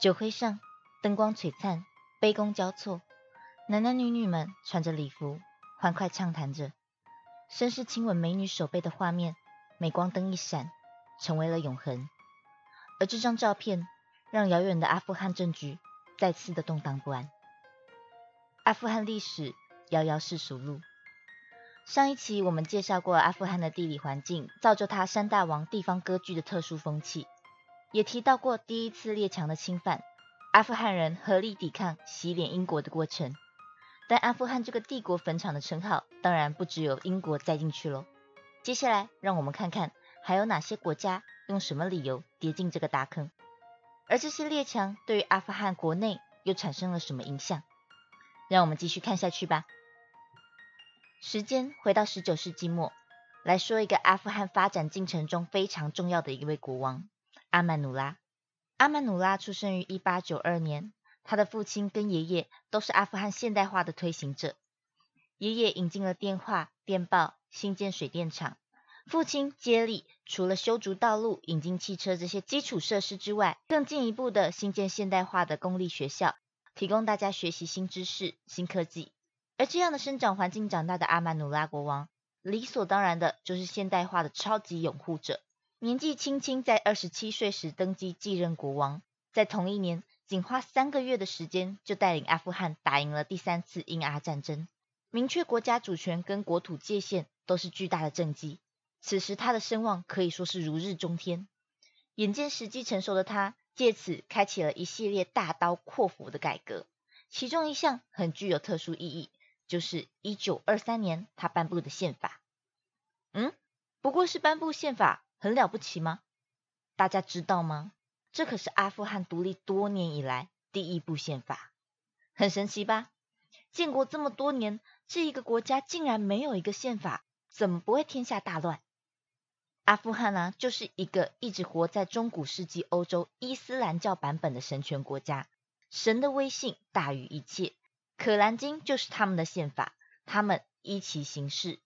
酒会上，灯光璀璨，杯弓交错，男男女女们穿着礼服，欢快畅谈着，绅士亲吻美女手背的画面，镁光灯一闪，成为了永恒。而这张照片，让遥远的阿富汗政局再次的动荡不安。阿富汗历史遥遥世俗路。上一期我们介绍过阿富汗的地理环境，造就它山大王地方割据的特殊风气。也提到过第一次列强的侵犯，阿富汗人合力抵抗、洗脸英国的过程。但阿富汗这个帝国坟场的称号，当然不只有英国栽进去喽。接下来，让我们看看还有哪些国家用什么理由跌进这个大坑，而这些列强对于阿富汗国内又产生了什么影响？让我们继续看下去吧。时间回到十九世纪末，来说一个阿富汗发展进程中非常重要的一位国王。阿曼努拉，阿曼努拉出生于一八九二年。他的父亲跟爷爷都是阿富汗现代化的推行者。爷爷引进了电话、电报，新建水电厂；父亲接力除了修筑道路、引进汽车这些基础设施之外，更进一步的新建现代化的公立学校，提供大家学习新知识、新科技。而这样的生长环境长大的阿曼努拉国王，理所当然的就是现代化的超级拥护者。年纪轻轻，在二十七岁时登基继任国王，在同一年，仅花三个月的时间，就带领阿富汗打赢了第三次英阿战争，明确国家主权跟国土界限，都是巨大的政绩。此时他的声望可以说是如日中天。眼见时机成熟的他，借此开启了一系列大刀阔斧的改革，其中一项很具有特殊意义，就是一九二三年他颁布的宪法。嗯，不过是颁布宪法。很了不起吗？大家知道吗？这可是阿富汗独立多年以来第一部宪法，很神奇吧？建国这么多年，这一个国家竟然没有一个宪法，怎么不会天下大乱？阿富汗呢，就是一个一直活在中古世纪欧洲伊斯兰教版本的神权国家，神的威信大于一切，可兰经就是他们的宪法，他们依其行事。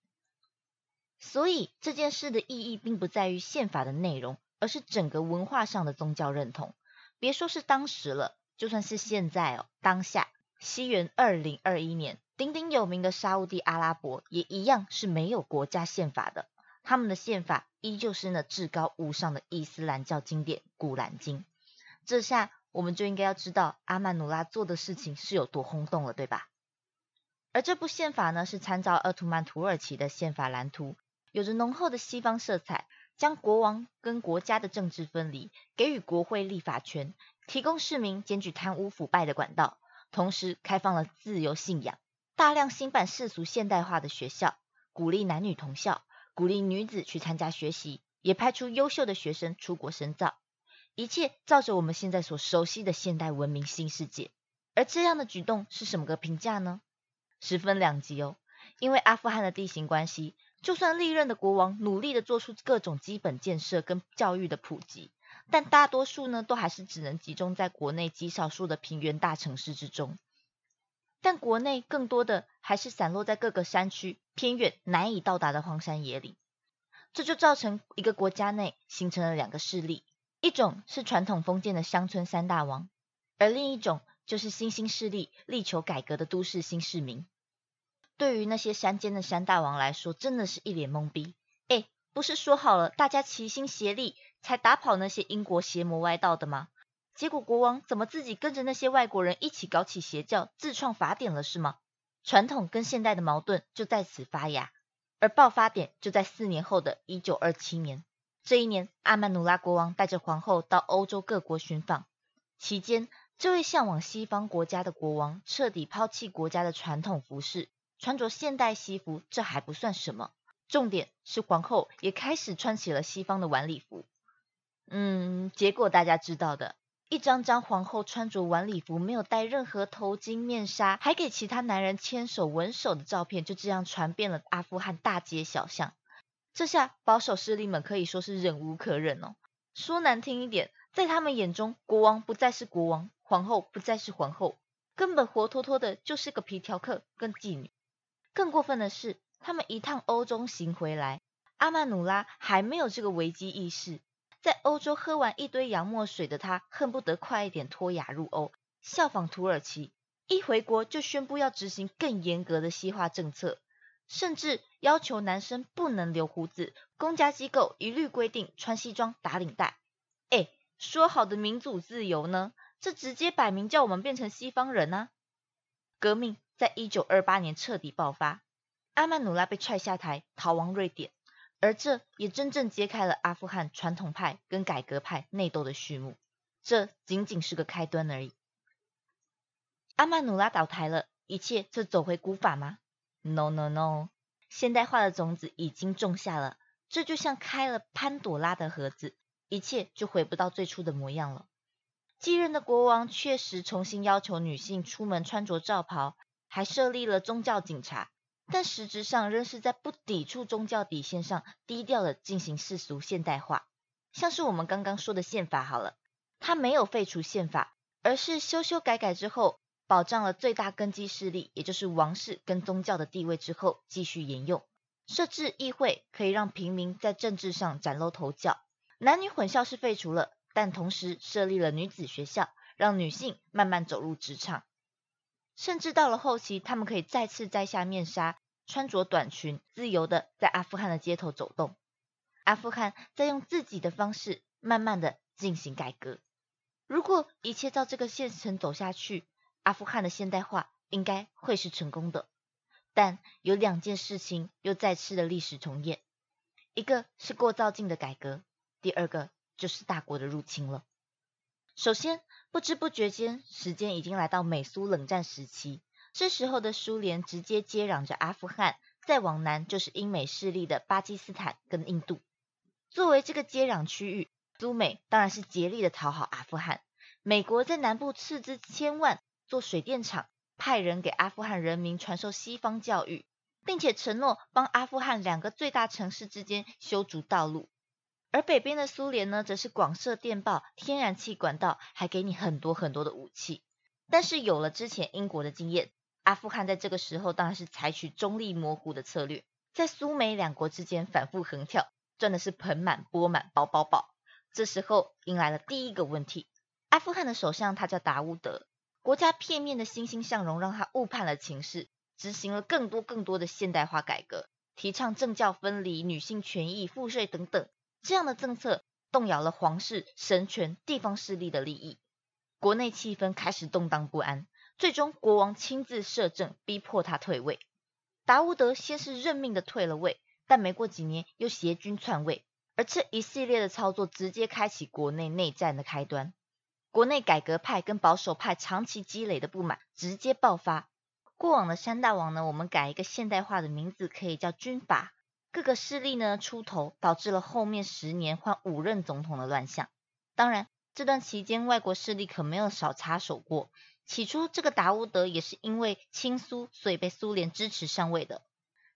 所以这件事的意义并不在于宪法的内容，而是整个文化上的宗教认同。别说是当时了，就算是现在哦，当下西元二零二一年，鼎鼎有名的沙地阿拉伯也一样是没有国家宪法的，他们的宪法依旧是那至高无上的伊斯兰教经典《古兰经》。这下我们就应该要知道阿曼努拉做的事情是有多轰动了，对吧？而这部宪法呢，是参照奥图曼土耳其的宪法蓝图。有着浓厚的西方色彩，将国王跟国家的政治分离，给予国会立法权，提供市民检举贪污腐败的管道，同时开放了自由信仰，大量兴办世俗现代化的学校，鼓励男女同校，鼓励女子去参加学习，也派出优秀的学生出国深造，一切照着我们现在所熟悉的现代文明新世界。而这样的举动是什么个评价呢？十分两极哦，因为阿富汗的地形关系。就算历任的国王努力的做出各种基本建设跟教育的普及，但大多数呢都还是只能集中在国内极少数的平原大城市之中，但国内更多的还是散落在各个山区偏远难以到达的荒山野岭，这就造成一个国家内形成了两个势力，一种是传统封建的乡村三大王，而另一种就是新兴势力力求改革的都市新市民。对于那些山间的山大王来说，真的是一脸懵逼。哎，不是说好了大家齐心协力才打跑那些英国邪魔歪道的吗？结果国王怎么自己跟着那些外国人一起搞起邪教，自创法典了是吗？传统跟现代的矛盾就在此发芽，而爆发点就在四年后的一九二七年。这一年，阿曼努拉国王带着皇后到欧洲各国寻访，期间，这位向往西方国家的国王彻底抛弃国家的传统服饰。穿着现代西服，这还不算什么，重点是皇后也开始穿起了西方的晚礼服。嗯，结果大家知道的，一张张皇后穿着晚礼服，没有戴任何头巾、面纱，还给其他男人牵手吻手的照片，就这样传遍了阿富汗大街小巷。这下保守势力们可以说是忍无可忍哦。说难听一点，在他们眼中，国王不再是国王，皇后不再是皇后，根本活脱脱的就是个皮条客跟妓女。更过分的是，他们一趟欧洲行回来，阿曼努拉还没有这个危机意识，在欧洲喝完一堆洋墨水的他，恨不得快一点脱亚入欧，效仿土耳其，一回国就宣布要执行更严格的西化政策，甚至要求男生不能留胡子，公家机构一律规定穿西装打领带。哎，说好的民主自由呢？这直接摆明叫我们变成西方人啊！革命在一九二八年彻底爆发，阿曼努拉被踹下台，逃亡瑞典。而这也真正揭开了阿富汗传统派跟改革派内斗的序幕，这仅仅是个开端而已。阿曼努拉倒台了，一切就走回古法吗？No No No，现代化的种子已经种下了，这就像开了潘朵拉的盒子，一切就回不到最初的模样了。继任的国王确实重新要求女性出门穿着罩袍，还设立了宗教警察。但实质上仍是在不抵触宗教底线上低调的进行世俗现代化，像是我们刚刚说的宪法好了，它没有废除宪法，而是修修改改之后，保障了最大根基势力，也就是王室跟宗教的地位之后继续沿用，设置议会可以让平民在政治上崭露头角，男女混校是废除了，但同时设立了女子学校，让女性慢慢走入职场。甚至到了后期，他们可以再次摘下面纱，穿着短裙，自由的在阿富汗的街头走动。阿富汗在用自己的方式，慢慢的进行改革。如果一切照这个线程走下去，阿富汗的现代化应该会是成功的。但有两件事情又再次的历史重演，一个是过造境的改革，第二个就是大国的入侵了。首先。不知不觉间，时间已经来到美苏冷战时期。这时候的苏联直接接壤着阿富汗，再往南就是英美势力的巴基斯坦跟印度。作为这个接壤区域，苏美当然是竭力的讨好阿富汗。美国在南部斥资千万做水电厂，派人给阿富汗人民传授西方教育，并且承诺帮阿富汗两个最大城市之间修筑道路。而北边的苏联呢，则是广设电报、天然气管道，还给你很多很多的武器。但是有了之前英国的经验，阿富汗在这个时候当然是采取中立模糊的策略，在苏美两国之间反复横跳，赚的是盆满钵满、饱饱饱。这时候迎来了第一个问题：阿富汗的首相他叫达乌德，国家片面的欣欣向荣让他误判了情势，执行了更多更多的现代化改革，提倡政教分离、女性权益、赋税等等。这样的政策动摇了皇室、神权、地方势力的利益，国内气氛开始动荡不安。最终，国王亲自摄政，逼迫他退位。达乌德先是认命的退了位，但没过几年又携军篡位，而这一系列的操作直接开启国内内战的开端。国内改革派跟保守派长期积累的不满直接爆发。过往的山大王呢，我们改一个现代化的名字，可以叫军阀。各个势力呢出头，导致了后面十年换五任总统的乱象。当然，这段期间外国势力可没有少插手过。起初，这个达乌德也是因为亲苏，所以被苏联支持上位的。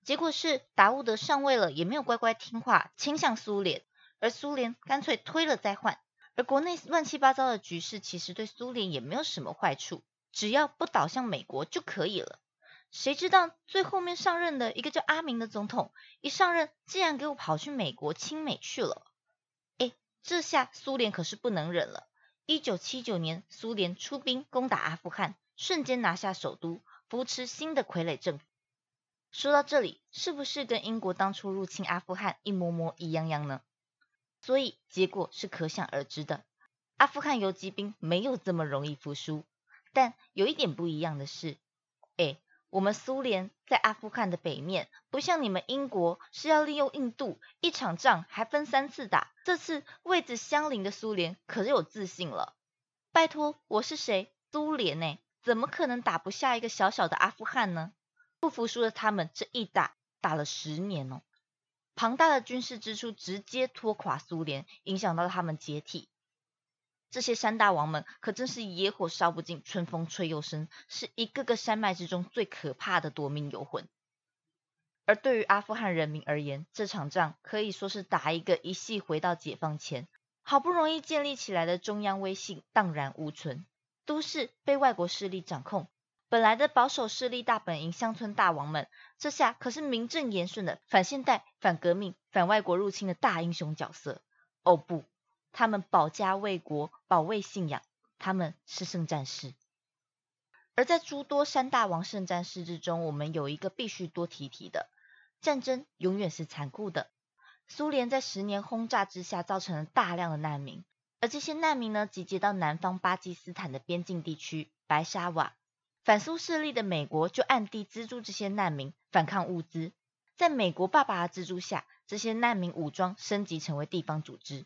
结果是达乌德上位了，也没有乖乖听话，倾向苏联，而苏联干脆推了再换。而国内乱七八糟的局势，其实对苏联也没有什么坏处，只要不倒向美国就可以了。谁知道最后面上任的一个叫阿明的总统，一上任竟然给我跑去美国亲美去了。哎，这下苏联可是不能忍了。一九七九年，苏联出兵攻打阿富汗，瞬间拿下首都，扶持新的傀儡政府。说到这里，是不是跟英国当初入侵阿富汗一模模一样样呢？所以结果是可想而知的。阿富汗游击兵没有这么容易服输，但有一点不一样的是，哎。我们苏联在阿富汗的北面，不像你们英国是要利用印度，一场仗还分三次打。这次位置相邻的苏联可是有自信了。拜托，我是谁？苏联呢？怎么可能打不下一个小小的阿富汗呢？不服输的他们这一打打了十年哦，庞大的军事支出直接拖垮苏联，影响到他们解体。这些山大王们可真是野火烧不尽，春风吹又生，是一个个山脉之中最可怕的夺命游魂。而对于阿富汗人民而言，这场仗可以说是打一个一系回到解放前，好不容易建立起来的中央威信荡然无存，都市被外国势力掌控，本来的保守势力大本营乡村大王们，这下可是名正言顺的反现代、反革命、反外国入侵的大英雄角色。哦不！他们保家卫国，保卫信仰，他们是圣战士。而在诸多山大王圣战士之中，我们有一个必须多提提的：战争永远是残酷的。苏联在十年轰炸之下，造成了大量的难民，而这些难民呢，集结到南方巴基斯坦的边境地区白沙瓦。反苏势力的美国就暗地资助这些难民反抗物资，在美国爸爸的资助下，这些难民武装升级成为地方组织。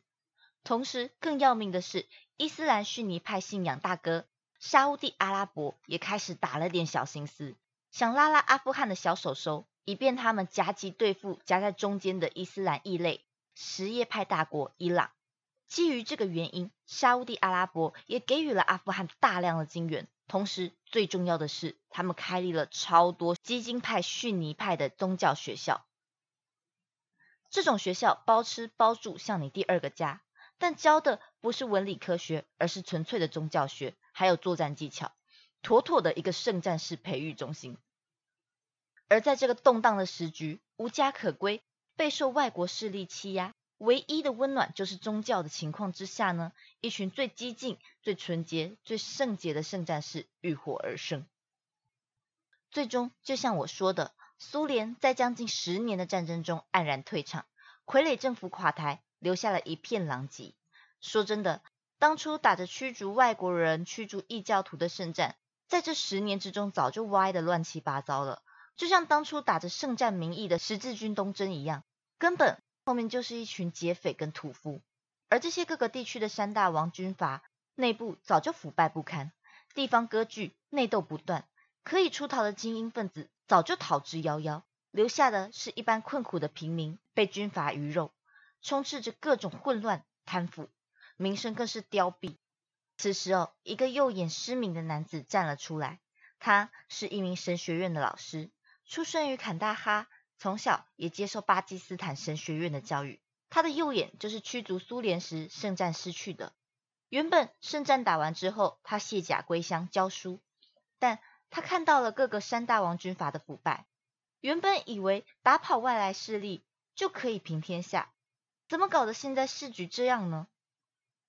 同时，更要命的是，伊斯兰逊尼派信仰大哥沙地阿拉伯也开始打了点小心思，想拉拉阿富汗的小手手，以便他们夹击对付夹在中间的伊斯兰异类什叶派大国伊朗。基于这个原因，沙地阿拉伯也给予了阿富汗大量的金援。同时，最重要的是，他们开立了超多基金派、逊尼派的宗教学校。这种学校包吃包住，像你第二个家，但教的不是文理科学，而是纯粹的宗教学，还有作战技巧，妥妥的一个圣战士培育中心。而在这个动荡的时局，无家可归，备受外国势力欺压。唯一的温暖就是宗教的情况之下呢，一群最激进、最纯洁、最圣洁的圣战士浴火而生。最终，就像我说的，苏联在将近十年的战争中黯然退场，傀儡政府垮台，留下了一片狼藉。说真的，当初打着驱逐外国人、驱逐异教徒的圣战，在这十年之中早就歪的乱七八糟了，就像当初打着圣战名义的十字军东征一样，根本。后面就是一群劫匪跟屠夫，而这些各个地区的山大王军阀内部早就腐败不堪，地方割据，内斗不断，可以出逃的精英分子早就逃之夭夭，留下的是一般困苦的平民被军阀鱼肉，充斥着各种混乱贪腐，名声更是凋敝。此时哦，一个右眼失明的男子站了出来，他是一名神学院的老师，出生于坎大哈。从小也接受巴基斯坦神学院的教育，他的右眼就是驱逐苏联时圣战失去的。原本圣战打完之后，他卸甲归乡教书，但他看到了各个山大王军阀的腐败，原本以为打跑外来势力就可以平天下，怎么搞得现在市局这样呢？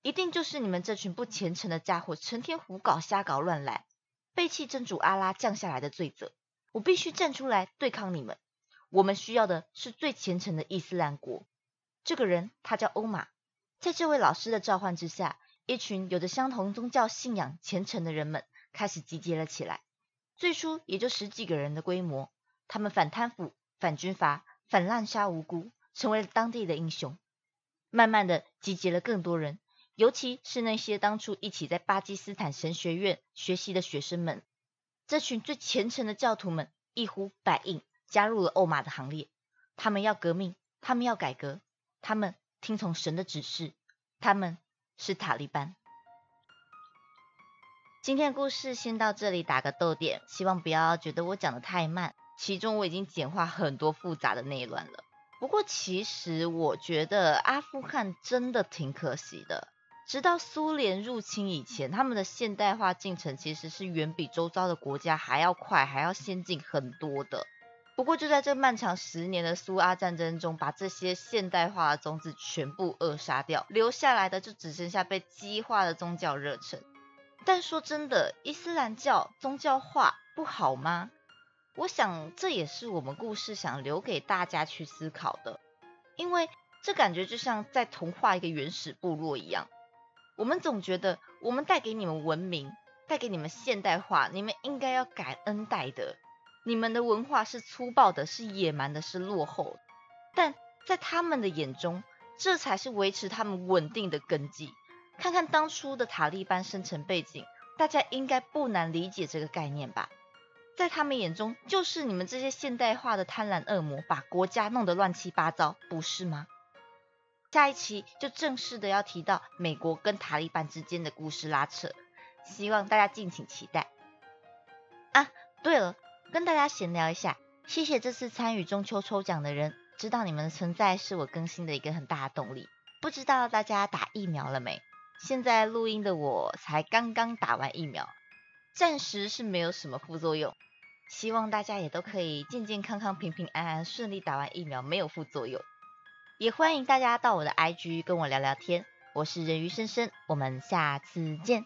一定就是你们这群不虔诚的家伙成天胡搞瞎搞乱来，背弃真主阿拉降下来的罪责，我必须站出来对抗你们。我们需要的是最虔诚的伊斯兰国。这个人他叫欧玛，在这位老师的召唤之下，一群有着相同宗教信仰、虔诚的人们开始集结了起来。最初也就十几个人的规模，他们反贪腐、反军阀、反滥杀无辜，成为了当地的英雄。慢慢的集结了更多人，尤其是那些当初一起在巴基斯坦神学院学习的学生们。这群最虔诚的教徒们一呼百应。加入了欧玛的行列，他们要革命，他们要改革，他们听从神的指示，他们是塔利班。今天故事先到这里，打个逗点，希望不要觉得我讲的太慢，其中我已经简化很多复杂的内乱了。不过其实我觉得阿富汗真的挺可惜的，直到苏联入侵以前，他们的现代化进程其实是远比周遭的国家还要快，还要先进很多的。不过就在这漫长十年的苏阿战争中，把这些现代化的种子全部扼杀掉，留下来的就只剩下被激化的宗教热忱。但说真的，伊斯兰教宗教化不好吗？我想这也是我们故事想留给大家去思考的，因为这感觉就像在同化一个原始部落一样。我们总觉得我们带给你们文明，带给你们现代化，你们应该要感恩戴德。你们的文化是粗暴的，是野蛮的，是落后的，但在他们的眼中，这才是维持他们稳定的根基。看看当初的塔利班生成背景，大家应该不难理解这个概念吧？在他们眼中，就是你们这些现代化的贪婪恶魔把国家弄得乱七八糟，不是吗？下一期就正式的要提到美国跟塔利班之间的故事拉扯，希望大家敬请期待。啊，对了。跟大家闲聊一下，谢谢这次参与中秋抽奖的人，知道你们的存在是我更新的一个很大的动力。不知道大家打疫苗了没？现在录音的我才刚刚打完疫苗，暂时是没有什么副作用。希望大家也都可以健健康康、平平安安、顺利打完疫苗，没有副作用。也欢迎大家到我的 IG 跟我聊聊天，我是人鱼深深，我们下次见。